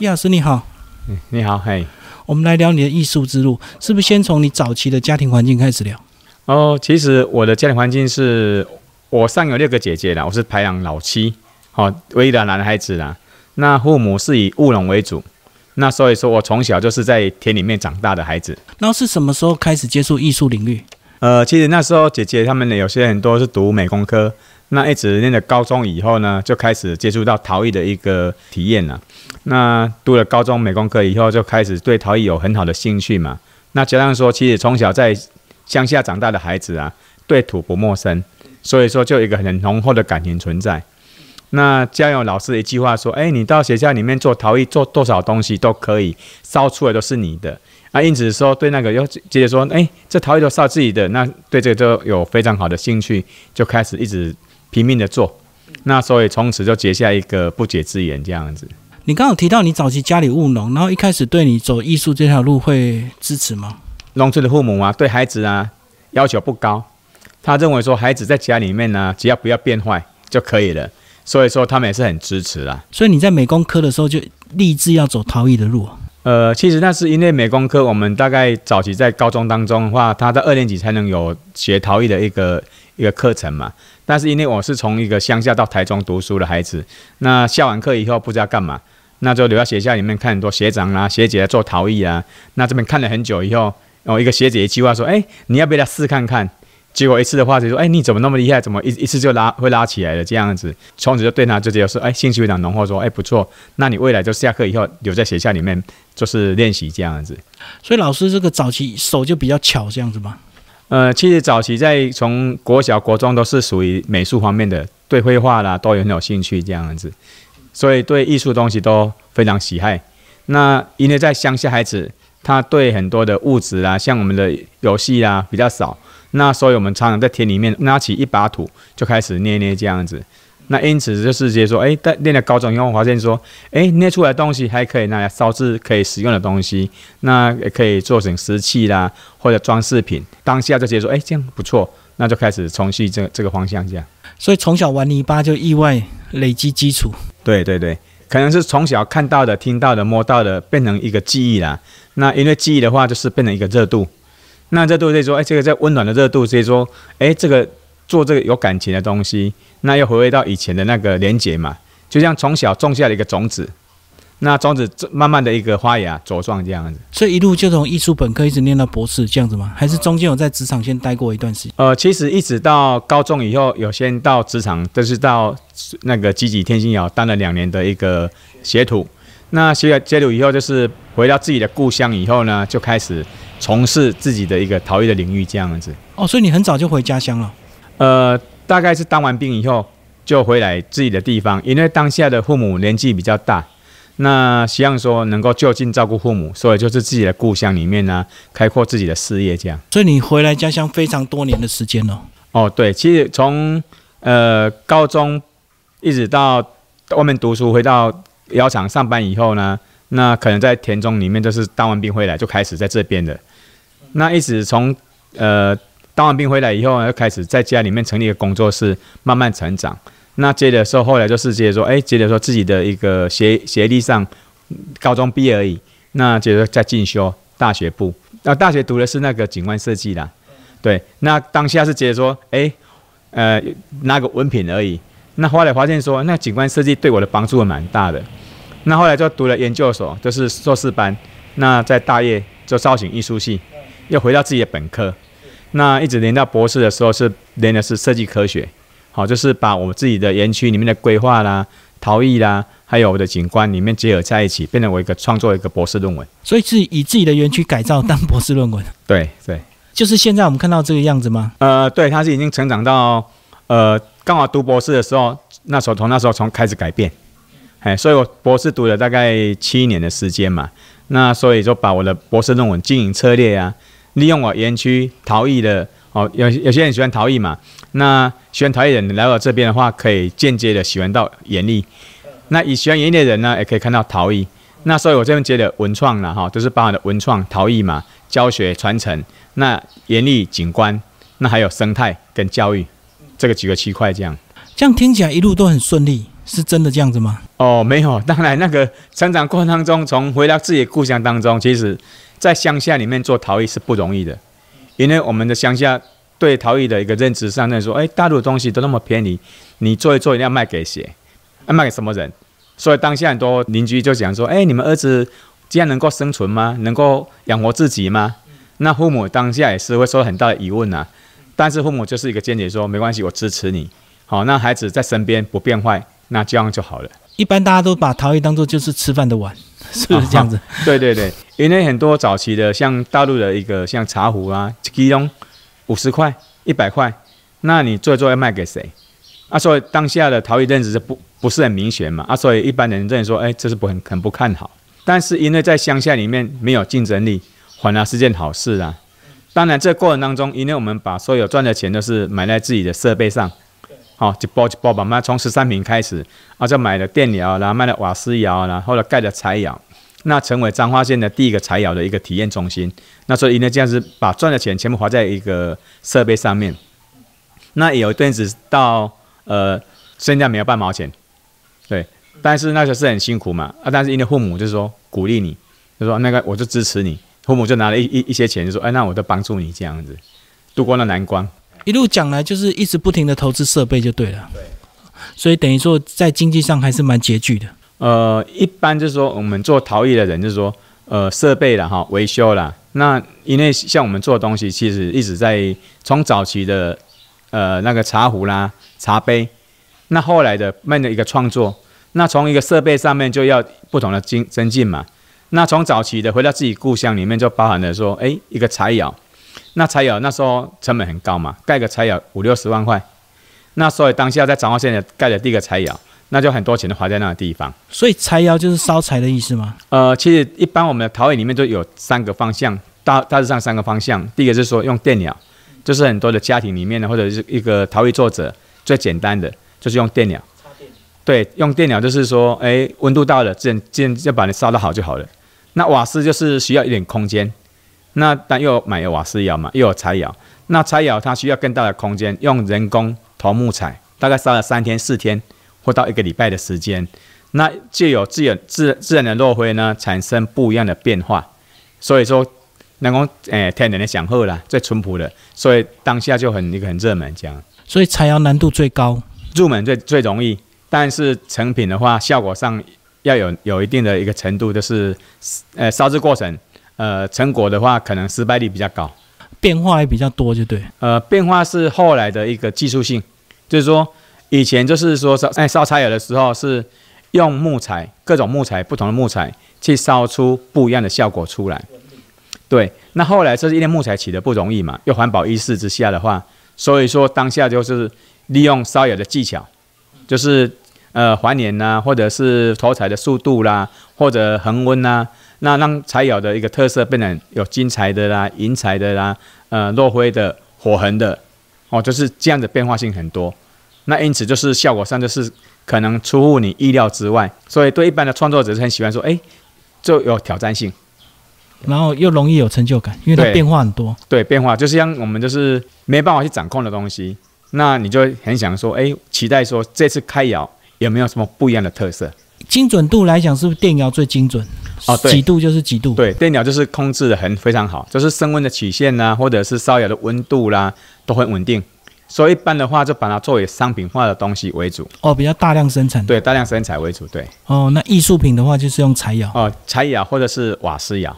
叶老师你好，嗯，你好，嘿，我们来聊你的艺术之路，是不是先从你早期的家庭环境开始聊？哦，其实我的家庭环境是我上有六个姐姐啦，我是排行老七，好，唯一的男孩子啦。那父母是以务农为主，那所以说我从小就是在田里面长大的孩子。然后是什么时候开始接触艺术领域？呃，其实那时候姐姐她们有些很多是读美工科，那一直念了高中以后呢，就开始接触到陶艺的一个体验了。那读了高中美工科以后，就开始对陶艺有很好的兴趣嘛。那加上说，其实从小在乡下长大的孩子啊，对土不陌生，所以说就有一个很浓厚的感情存在。那家有老师一句话说：“哎，你到学校里面做陶艺，做多少东西都可以，烧出来都是你的。”啊，因此说对那个又接着说：“哎，这陶艺都烧自己的。”那对这个都有非常好的兴趣，就开始一直拼命的做。那所以从此就结下一个不解之缘，这样子。你刚好提到你早期家里务农，然后一开始对你走艺术这条路会支持吗？农村的父母啊，对孩子啊要求不高，他认为说孩子在家里面呢，只要不要变坏就可以了。所以说他们也是很支持啦。所以你在美工科的时候就立志要走陶艺的路。呃，其实那是因为美工科，我们大概早期在高中当中的话，他在二年级才能有学陶艺的一个一个课程嘛。但是因为我是从一个乡下到台中读书的孩子，那下完课以后不知道干嘛，那就留在学校里面看很多学长啊、学姐做陶艺啊。那这边看了很久以后，然后一个学姐一句话说：“哎，你要不要来试看看？”结果一次的话就说，哎，你怎么那么厉害？怎么一一次就拉会拉起来了？这样子，从此就对他就觉得说，哎，兴趣非常浓厚。说，哎，不错，那你未来就下课以后留在学校里面，就是练习这样子。所以老师这个早期手就比较巧，这样子吗？呃，其实早期在从国小、国中都是属于美术方面的，对绘画啦都有很有兴趣这样子，所以对艺术东西都非常喜爱。那因为在乡下孩子，他对很多的物质啊，像我们的游戏啊比较少。那所以，我们常常在田里面拿起一把土，就开始捏捏这样子。那因此就是接说，哎，在练了高中以后，发现说，哎，捏出来东西还可以拿来烧制可以使用的东西，那也可以做成石器啦，或者装饰品。当下就直接说，哎，这样不错，那就开始从事这这个方向这样。所以从小玩泥巴就意外累积基础。对对对，可能是从小看到的、听到的、摸到的，变成一个记忆啦。那因为记忆的话，就是变成一个热度。那热度以说，哎，这个在温暖的热度，所以说，哎，这个做这个有感情的东西，那又回归到以前的那个连结嘛，就像从小种下了一个种子，那种子慢慢的一个发芽茁壮这样子。所以一路就从艺术本科一直念到博士这样子吗？还是中间有在职场先待过一段时间？呃，其实一直到高中以后，有先到职场，就是到那个积极天星窑当了两年的一个学徒。那学了学徒以后，就是回到自己的故乡以后呢，就开始。从事自己的一个陶艺的领域，这样子哦，所以你很早就回家乡了。呃，大概是当完兵以后就回来自己的地方，因为当下的父母年纪比较大，那希望说能够就近照顾父母，所以就是自己的故乡里面呢，开阔自己的事业这样。所以你回来家乡非常多年的时间了。哦，对，其实从呃高中一直到外面读书，回到窑厂上班以后呢，那可能在田中里面就是当完兵回来就开始在这边的。那一直从呃当完兵回来以后，又开始在家里面成立一个工作室，慢慢成长。那接着说，后来就是接着说，哎，接着说自己的一个学学历上，高中毕业而已。那接着再进修大学部，那大学读的是那个景观设计啦。对，那当下是接着说，哎，呃，拿个文凭而已。那后来发现说，那景观设计对我的帮助蛮大的。那后来就读了研究所，就是硕士班。那在大业做造型艺术系。又回到自己的本科，那一直连到博士的时候是连的是设计科学，好，就是把我们自己的园区里面的规划啦、陶艺啦，还有我的景观里面结合在一起，变成我一个创作一个博士论文。所以是以自己的园区改造当博士论文。对对，就是现在我们看到这个样子吗？呃，对，它是已经成长到呃刚好读博士的时候，那时候从那时候从开始改变，哎，所以我博士读了大概七年的时间嘛，那所以就把我的博士论文经营策略啊。利用我园区陶艺的哦，有有些人喜欢陶艺嘛，那喜欢陶艺的人来到这边的话，可以间接的喜欢到严艺。那以喜欢严艺的人呢，也可以看到陶艺。那所以我这边接的文创了哈，都是包含的文创陶艺嘛，教学传承，那严艺景观，那还有生态跟教育这个几个区块这样。这样听起来一路都很顺利。是真的这样子吗？哦，没有，当然那个成长过程当中，从回到自己的故乡当中，其实，在乡下里面做陶艺是不容易的，因为我们的乡下对陶艺的一个认知上，那说，哎，大陆的东西都那么便宜，你做一做，一定要卖给谁？要卖给什么人？所以当下很多邻居就讲说，哎，你们儿子这样能够生存吗？能够养活自己吗？那父母当下也是会受很大的疑问呐。但是父母就是一个坚决说，没关系，我支持你。好，那孩子在身边不变坏，那这样就好了。一般大家都把陶艺当做就是吃饭的碗，是不是这样子？对对对，因为很多早期的像大陆的一个像茶壶啊，其中五十块、一百块，那你做一做要卖给谁？啊，所以当下的陶艺认知是不不是很明显嘛？啊，所以一般人认为说，哎，这是不很很不看好。但是因为在乡下里面没有竞争力，反而是件好事啊。当然，这过程当中，因为我们把所有赚的钱都是买在自己的设备上，好，一包一包把嘛，从十三平开始，啊，就买了电窑然后，卖了瓦斯窑然，后来盖了柴窑，那成为彰化县的第一个柴窑的一个体验中心。那所以因为这样子把赚的钱全部花在一个设备上面，那有一阵子到呃，现在没有半毛钱，对，但是那时候是很辛苦嘛，啊，但是因为父母就是说鼓励你，就说那个我就支持你。父母就拿了一一一些钱，就说：“哎，那我都帮助你这样子，度过了难关。一路讲来，就是一直不停的投资设备就对了。对，所以等于说在经济上还是蛮拮据的。呃，一般就是说我们做陶艺的人，就是说，呃，设备了哈，维修了。那因为像我们做的东西，其实一直在从早期的呃那个茶壶啦、茶杯，那后来的慢的一个创作，那从一个设备上面就要不同的精增进嘛。”那从早期的回到自己故乡里面，就包含了说，哎，一个柴窑，那柴窑那时候成本很高嘛，盖个柴窑五六十万块，那所以当下在彰化县盖的第一个柴窑，那就很多钱都花在那个地方。所以柴窑就是烧柴的意思吗？呃，其实一般我们的陶艺里面都有三个方向，大大致上三个方向。第一个是说用电窑，就是很多的家庭里面呢，或者是一个陶艺作者最简单的就是用电窑。对，用电窑就是说，哎，温度到了，自然自然就把你烧得好就好了。那瓦斯就是需要一点空间，那但又买有瓦斯窑嘛，又有柴窑。那柴窑它需要更大的空间，用人工投木材，大概烧了三天四天，或到一个礼拜的时间，那就有自然自自然的落灰呢，产生不一样的变化。所以说，能够诶天然的享受啦，最淳朴的，所以当下就很一个很热门这样。所以柴窑难度最高，入门最最容易，但是成品的话，效果上。要有有一定的一个程度，就是呃烧制过程，呃成果的话，可能失败率比较高，变化也比较多，就对。呃，变化是后来的一个技术性，就是说以前就是说烧哎烧柴油的时候是用木材各种木材不同的木材去烧出不一样的效果出来。对，那后来这是因为木材起的不容易嘛，又环保意识之下的话，所以说当下就是利用烧窑的技巧，就是。呃，还原呐，或者是投彩的速度啦，或者恒温呐，那让柴窑的一个特色变成有金彩的啦、银彩的啦、呃，落灰的、火痕的，哦，就是这样的变化性很多。那因此就是效果上就是可能出乎你意料之外，所以对一般的创作者是很喜欢说，哎，就有挑战性，然后又容易有成就感，因为它变化很多。对，变化就是像我们就是没办法去掌控的东西，那你就很想说，哎，期待说这次开窑。有没有什么不一样的特色？精准度来讲，是不是电窑最精准？哦，对，几度就是几度。对，电窑就是控制的很非常好，就是升温的曲线呐，或者是烧窑的温度啦，都很稳定。所以一般的话，就把它作为商品化的东西为主。哦，比较大量生产。对，大量生产为主。对。哦，那艺术品的话，就是用柴窑。哦，柴窑或者是瓦斯窑。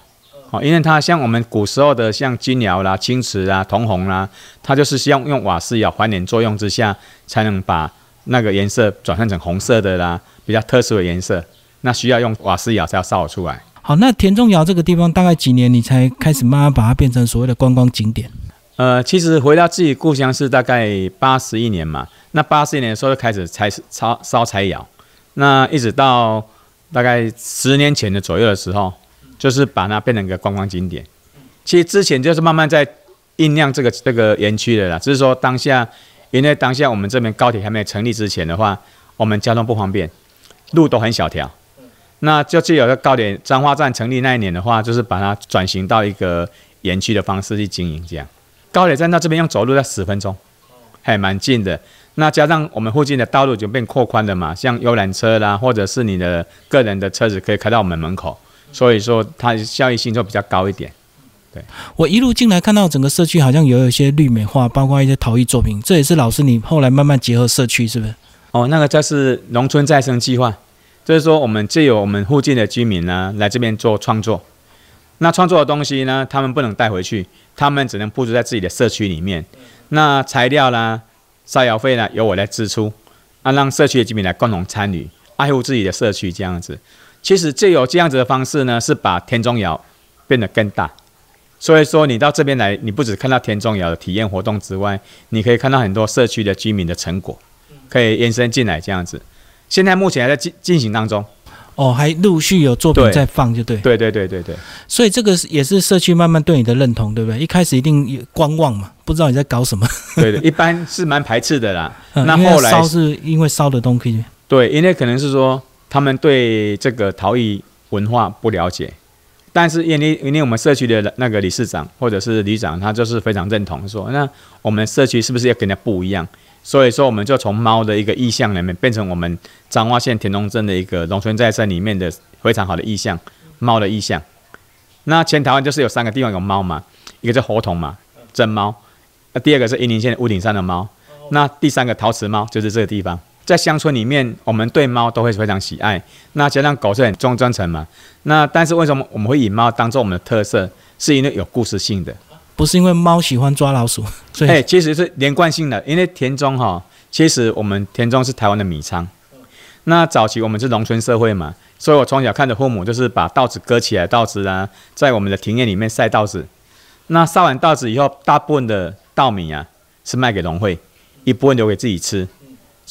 哦，因为它像我们古时候的像金窑啦、青瓷啦、铜红啦，它就是希望用瓦斯窑还原作用之下，才能把。那个颜色转换成红色的啦，比较特殊的颜色，那需要用瓦斯窑才要烧出来。好，那田中窑这个地方大概几年你才开始慢慢把它变成所谓的观光景点？呃，其实回到自己故乡是大概八十一年嘛，那八十一年的时候就开始柴烧烧柴窑，那一直到大概十年前的左右的时候，就是把它变成一个观光景点。其实之前就是慢慢在酝酿这个这个园区的啦，只是说当下。因为当下我们这边高铁还没有成立之前的话，我们交通不方便，路都很小条。那就就有个高铁彰化站成立那一年的话，就是把它转型到一个园区的方式去经营。这样，高铁站到这边用走路要十分钟，还蛮近的。那加上我们附近的道路就变扩宽了嘛，像游览车啦，或者是你的个人的车子可以开到我们门口，所以说它效益性就比较高一点。我一路进来看到整个社区好像有一些绿美化，包括一些陶艺作品，这也是老师你后来慢慢结合社区，是不是？哦，那个就是农村再生计划，就是说我们借由我们附近的居民呢来这边做创作，那创作的东西呢，他们不能带回去，他们只能布置在自己的社区里面。那材料啦、烧窑费呢，由我来支出，啊，让社区的居民来共同参与，爱护自己的社区这样子。其实借由这样子的方式呢，是把田中窑变得更大。所以说，你到这边来，你不只看到田中窑的体验活动之外，你可以看到很多社区的居民的成果，可以延伸进来这样子。现在目前还在进进行当中。哦，还陆续有作品在放，就对。对对对对对，所以这个也是社区慢慢对你的认同，对不对？一开始一定观望嘛，不知道你在搞什么。对的，一般是蛮排斥的啦。嗯那后来烧是因为烧的东西，对，因为可能是说他们对这个陶艺文化不了解，但是因为因为我们社区的那个理事长或者是里长，他就是非常认同说，那我们社区是不是要跟人家不一样？所以说，我们就从猫的一个意象里面，变成我们彰化县田中镇的一个农村再生里面的非常好的意象，猫的意象。那全台湾就是有三个地方有猫嘛，一个叫猴童嘛，真猫；那第二个是云林县屋顶上的猫，那第三个陶瓷猫就是这个地方。在乡村里面，我们对猫都会非常喜爱。那加上狗是很忠忠诚嘛，那但是为什么我们会以猫当做我们的特色？是因为有故事性的。不是因为猫喜欢抓老鼠，所以、哎、其实是连贯性的，因为田中哈，其实我们田中是台湾的米仓。那早期我们是农村社会嘛，所以我从小看着父母就是把稻子割起来，稻子啊，在我们的庭院里面晒稻子。那晒完稻子以后，大部分的稻米啊是卖给农会，一部分留给自己吃。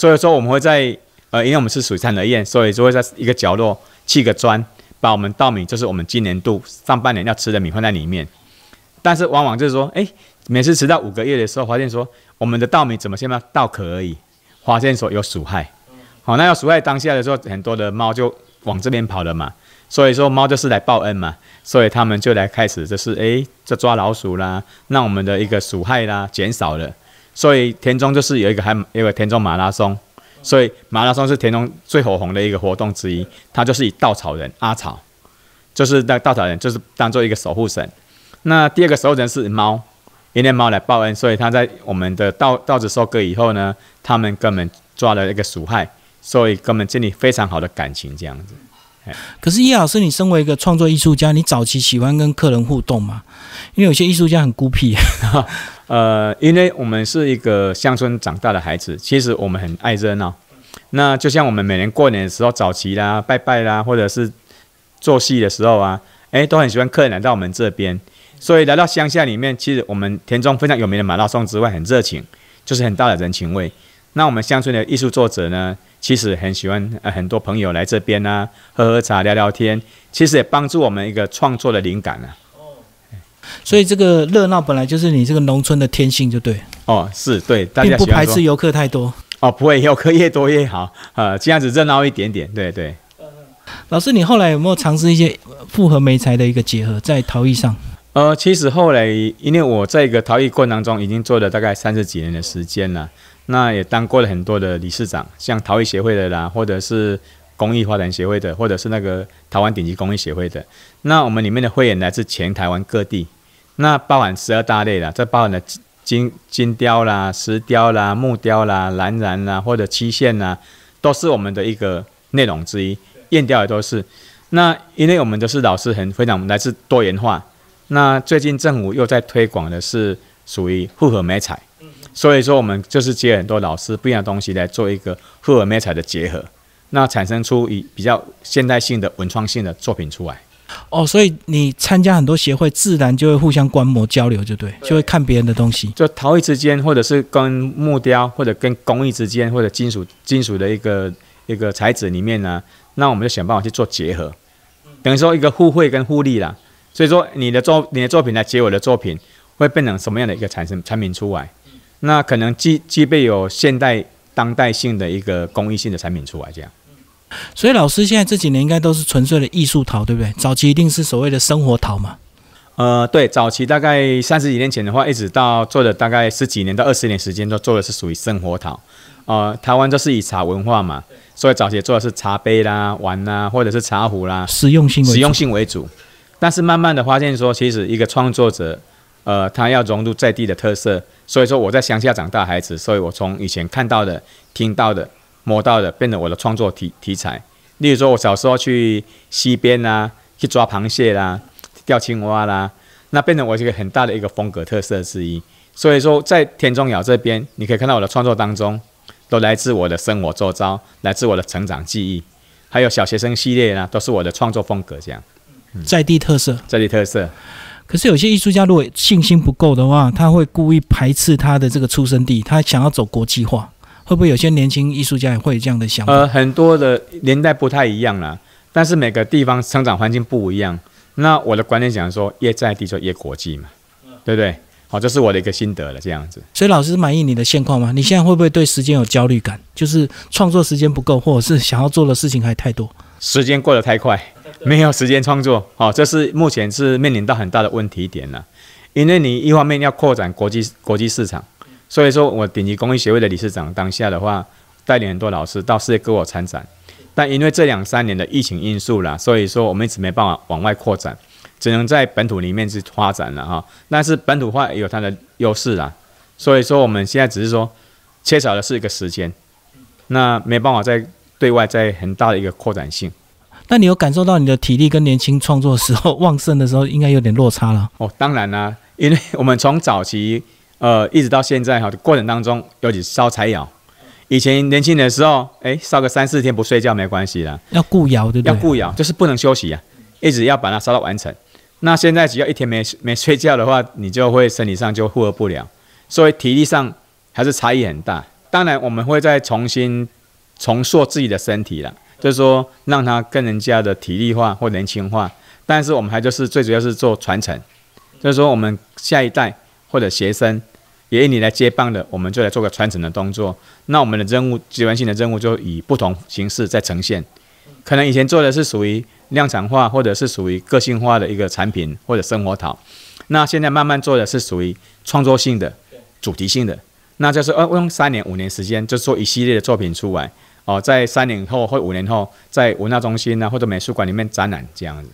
所以说我们会在呃，因为我们是水产而宴，所以就会在一个角落砌个砖，把我们稻米，就是我们今年度上半年要吃的米放在里面。但是往往就是说，哎，每次吃到五个月的时候，发现说我们的稻米怎么现在稻壳而已，发现说有鼠害。好，那要鼠害当下的时候，很多的猫就往这边跑了嘛。所以说猫就是来报恩嘛，所以他们就来开始就是哎，这抓老鼠啦，让我们的一个鼠害啦减少了。所以田中就是有一个还有一个田中马拉松，所以马拉松是田中最火红的一个活动之一。它就是以稻草人阿草，就是那稻草人就是当做一个守护神。那第二个守护神是猫，因为猫来报恩，所以他在我们的稻稻子收割以后呢，他们根本抓了一个鼠害，所以根本建立非常好的感情这样子。可是叶老师，你身为一个创作艺术家，你早期喜欢跟客人互动吗？因为有些艺术家很孤僻，呃，因为我们是一个乡村长大的孩子，其实我们很爱热闹。那就像我们每年过年的时候，早期啦、拜拜啦，或者是做戏的时候啊，哎，都很喜欢客人来到我们这边。所以来到乡下里面，其实我们田中非常有名的马拉松之外，很热情，就是很大的人情味。那我们乡村的艺术作者呢，其实很喜欢呃很多朋友来这边啊，喝喝茶、聊聊天，其实也帮助我们一个创作的灵感啊。所以这个热闹本来就是你这个农村的天性，就对，哦，是对，大并家喜欢说不排斥游客太多。哦，不会，游客越多越好，呃，这样子热闹一点点，对对。老师，你后来有没有尝试一些复合媒材的一个结合，在陶艺上？呃，其实后来，因为我在一个陶艺过程当中，已经做了大概三十几年的时间了，那也当过了很多的理事长，像陶艺协会的啦，或者是工艺发展协会的，或者是那个台湾顶级工艺协会的。那我们里面的会员来自全台湾各地，那包含十二大类啦，这包含了金金雕啦、石雕啦、木雕啦、蓝染啦，或者漆线啦，都是我们的一个内容之一。燕雕也都是。那因为我们都是老师很非常来自多元化，那最近政府又在推广的是属于复合美彩，所以说我们就是接很多老师不一样的东西来做一个复合美彩的结合，那产生出以比较现代性的文创性的作品出来。哦，所以你参加很多协会，自然就会互相观摩交流，就对，就会看别人的东西。就陶艺之间，或者是跟木雕，或者跟工艺之间，或者金属金属的一个一个材质里面呢，那我们就想办法去做结合，等于说一个互惠跟互利啦。所以说你的作你的作品来结我的作品，会变成什么样的一个产生产品出来？那可能具具备有现代当代性的一个工艺性的产品出来，这样。所以老师现在这几年应该都是纯粹的艺术陶，对不对？早期一定是所谓的生活陶嘛。呃，对，早期大概三十几年前的话，一直到做了大概十几年到二十年时间，都做的是属于生活陶。呃，台湾都是以茶文化嘛，所以早期做的是茶杯啦、碗啦，或者是茶壶啦，实用性实用性为主。但是慢慢的发现说，其实一个创作者，呃，他要融入在地的特色。所以说我在乡下长大孩子，所以我从以前看到的、听到的、摸到的，变成我的创作题题材。例如说，我小时候去溪边啦，去抓螃蟹啦，钓青蛙啦，那变成我一个很大的一个风格特色之一。所以说，在田中鸟这边，你可以看到我的创作当中，都来自我的生活周遭，来自我的成长记忆，还有小学生系列呢，都是我的创作风格这样。在地特色。在地特色。可是有些艺术家如果信心不够的话，他会故意排斥他的这个出生地，他想要走国际化，会不会有些年轻艺术家也会有这样的想法？呃，很多的年代不太一样啦，但是每个地方成长环境不一样。那我的观点讲说，越在地就越国际嘛，对不对？好，这是我的一个心得了，这样子。所以老师满意你的现况吗？你现在会不会对时间有焦虑感？就是创作时间不够，或者是想要做的事情还太多？时间过得太快，没有时间创作，哦，这是目前是面临到很大的问题点了。因为你一方面要扩展国际国际市场，所以说我顶级工艺协会的理事长当下的话，带领很多老师到世界各国参展，但因为这两三年的疫情因素啦，所以说我们一直没办法往外扩展，只能在本土里面去发展了哈。但是本土化也有它的优势啦，所以说我们现在只是说缺少的是一个时间，那没办法在对外在很大的一个扩展性。那你有感受到你的体力跟年轻创作的时候旺盛的时候，应该有点落差了。哦，当然啦、因为我们从早期呃一直到现在哈过程当中，尤其烧柴窑，以前年轻的时候，哎，烧个三四天不睡觉没关系啦，要顾窑，对不对？要顾窑就是不能休息啊，一直要把它烧到完成。那现在只要一天没没睡觉的话，你就会身体上就负荷不了，所以体力上还是差异很大。当然，我们会再重新重塑自己的身体了，就是说让它跟人家的体力化或年轻化。但是我们还就是最主要是做传承，就是说我们下一代或者学生也以你来接棒的，我们就来做个传承的动作。那我们的任务阶段性的任务就以不同形式在呈现。可能以前做的是属于量产化，或者是属于个性化的一个产品或者生活陶，那现在慢慢做的是属于创作性的、主题性的，那就是呃用三年五年时间就做一系列的作品出来哦，在三年后或五年后，在文化中心啊或者美术馆里面展览这样子。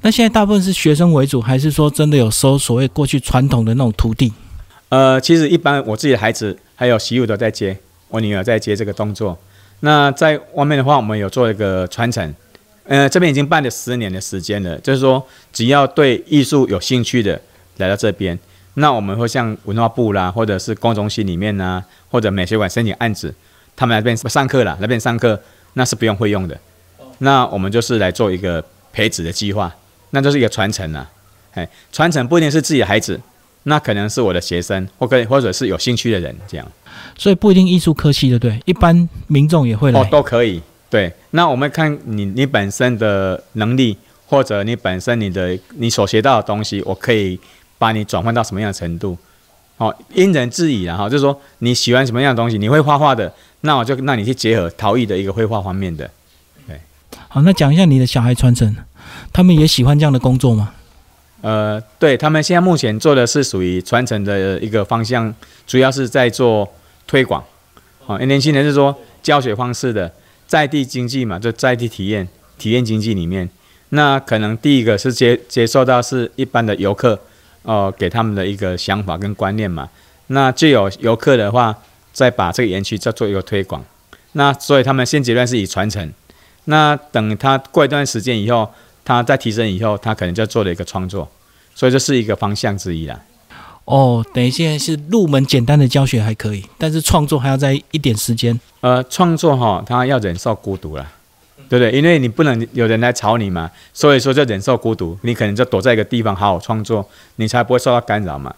那现在大部分是学生为主，还是说真的有收所谓过去传统的那种徒弟？呃，其实一般我自己的孩子还有媳妇都在接，我女儿在接这个动作。那在外面的话，我们有做一个传承，呃，这边已经办了十年的时间了。就是说，只要对艺术有兴趣的来到这边，那我们会像文化部啦，或者是公中心里面呐，或者美术馆申请案子，他们来这边上课了，来这边上课那是不用费用的。那我们就是来做一个培植的计划，那就是一个传承啊。哎，传承不一定是自己的孩子，那可能是我的学生，或可或者是有兴趣的人这样。所以不一定艺术科系，的对？一般民众也会来。哦，都可以。对，那我们看你你本身的能力，或者你本身你的你所学到的东西，我可以把你转换到什么样的程度？哦，因人制宜然后，就是说你喜欢什么样的东西，你会画画的，那我就让你去结合陶艺的一个绘画方面的。对好，那讲一下你的小孩传承，他们也喜欢这样的工作吗？呃，对他们现在目前做的是属于传承的一个方向，主要是在做推广。好、因为年轻人是说教学方式的在地经济嘛，就在地体验体验经济里面，那可能第一个是接接受到是一般的游客，呃，给他们的一个想法跟观念嘛。那就有游客的话，再把这个园区再做一个推广。那所以他们现阶段是以传承，那等他过一段时间以后，他在提升以后，他可能就做了一个创作，所以这是一个方向之一啦。哦，等于现在是入门简单的教学还可以，但是创作还要在一点时间。呃，创作哈，他要忍受孤独了，对不对？因为你不能有人来吵你嘛，所以说就忍受孤独，你可能就躲在一个地方好好创作，你才不会受到干扰嘛。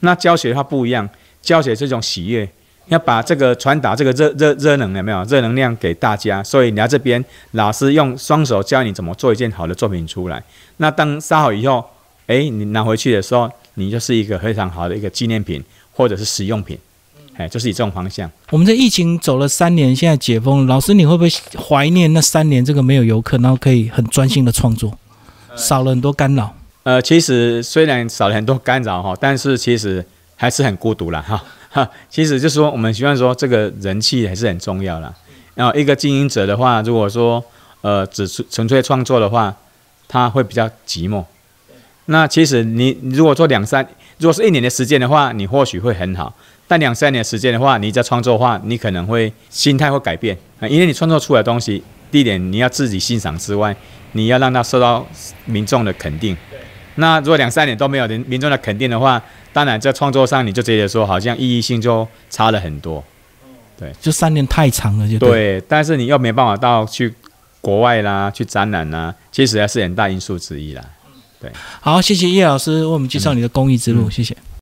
那教学它不一样，教学是一种喜悦，要把这个传达这个热热热能有没有热能量给大家，所以你来这边，老师用双手教你怎么做一件好的作品出来。那当烧好以后，哎，你拿回去的时候，你就是一个非常好的一个纪念品或者是实用品，哎，就是以这种方向。我们这疫情走了三年，现在解封了，老师你会不会怀念那三年这个没有游客，然后可以很专心的创作，少了很多干扰？呃，其实虽然少了很多干扰哈，但是其实还是很孤独了哈。哈，其实就是说，我们希望说，这个人气还是很重要啦。然后一个经营者的话，如果说呃只纯粹创作的话，他会比较寂寞。那其实你如果做两三，如果是一年的时间的话，你或许会很好。但两三年时间的话，你在创作的话，你可能会心态会改变啊，因为你创作出来的东西，第一点你要自己欣赏之外，你要让它受到民众的肯定。那如果两三年都没有人民众的肯定的话，当然在创作上你就直接说，好像意义性就差了很多。对，就三年太长了，就对。但是你又没办法到去国外啦，去展览啦，其实还是很大因素之一啦。对，好，谢谢叶老师为我们介绍你的公益之路，谢谢。